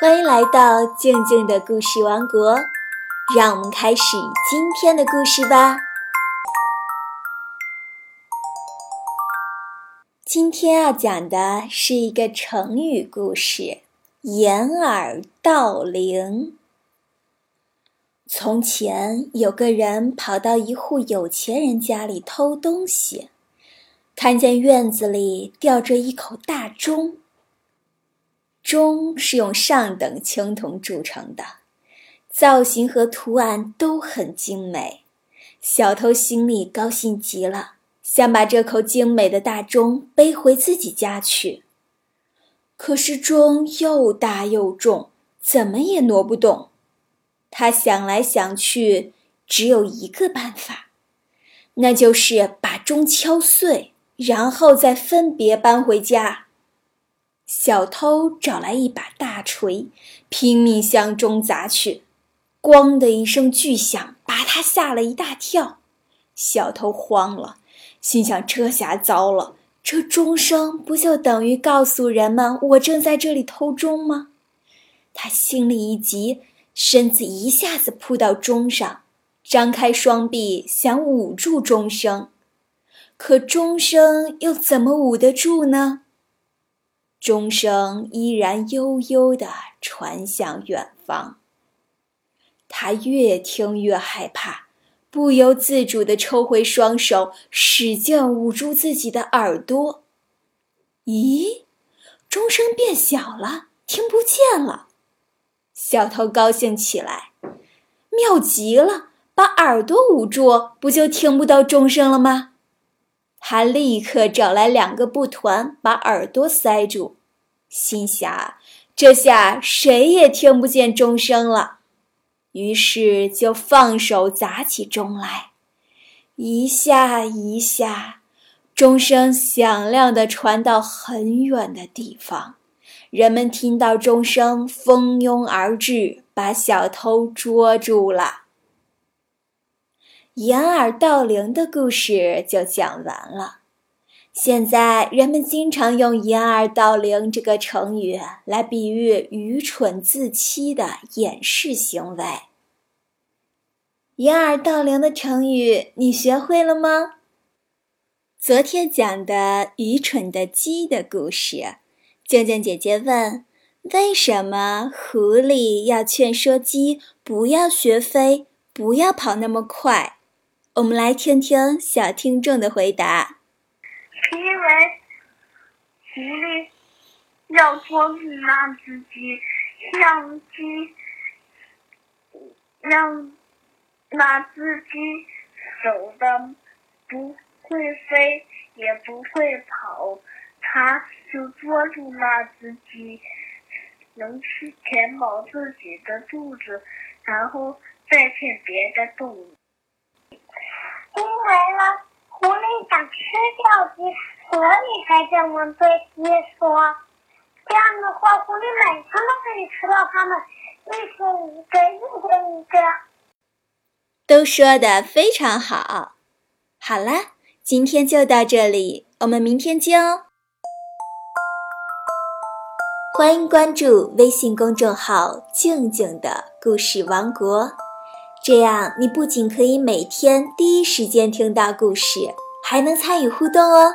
欢迎来到静静的故事王国，让我们开始今天的故事吧。今天要讲的是一个成语故事——掩耳盗铃。从前有个人跑到一户有钱人家里偷东西，看见院子里吊着一口大钟。钟是用上等青铜铸成的，造型和图案都很精美。小偷心里高兴极了，想把这口精美的大钟背回自己家去。可是钟又大又重，怎么也挪不动。他想来想去，只有一个办法，那就是把钟敲碎，然后再分别搬回家。小偷找来一把大锤，拼命向钟砸去，咣的一声巨响，把他吓了一大跳。小偷慌了，心想：这下糟了，这钟声不就等于告诉人们我正在这里偷钟吗？他心里一急，身子一下子扑到钟上，张开双臂想捂住钟声，可钟声又怎么捂得住呢？钟声依然悠悠地传向远方。他越听越害怕，不由自主地抽回双手，使劲捂住自己的耳朵。咦，钟声变小了，听不见了。小偷高兴起来，妙极了！把耳朵捂住，不就听不到钟声了吗？他立刻找来两个布团，把耳朵塞住，心想：这下谁也听不见钟声了。于是就放手砸起钟来，一下一下，钟声响亮地传到很远的地方。人们听到钟声，蜂拥而至，把小偷捉住了。掩耳盗铃的故事就讲完了。现在人们经常用“掩耳盗铃”这个成语来比喻愚蠢自欺的掩饰行为。掩耳盗铃的成语你学会了吗？昨天讲的愚蠢的鸡的故事，静静姐姐问：为什么狐狸要劝说鸡不要学飞，不要跑那么快？我们来听听小听众的回答。因为狐狸要捉住那只鸡，让鸡让那只鸡走的不会飞，也不会跑，它就捉住那只鸡，能吃填饱自己的肚子，然后再骗别的动物。因为呢，狐狸想吃掉鸡，所以才这么对鸡说。这样的话，狐狸每天都可以吃到它们，一天一个，一天一个。都说的非常好。好啦，今天就到这里，我们明天见哦。欢迎关注微信公众号“静静的故事王国”。这样，你不仅可以每天第一时间听到故事，还能参与互动哦。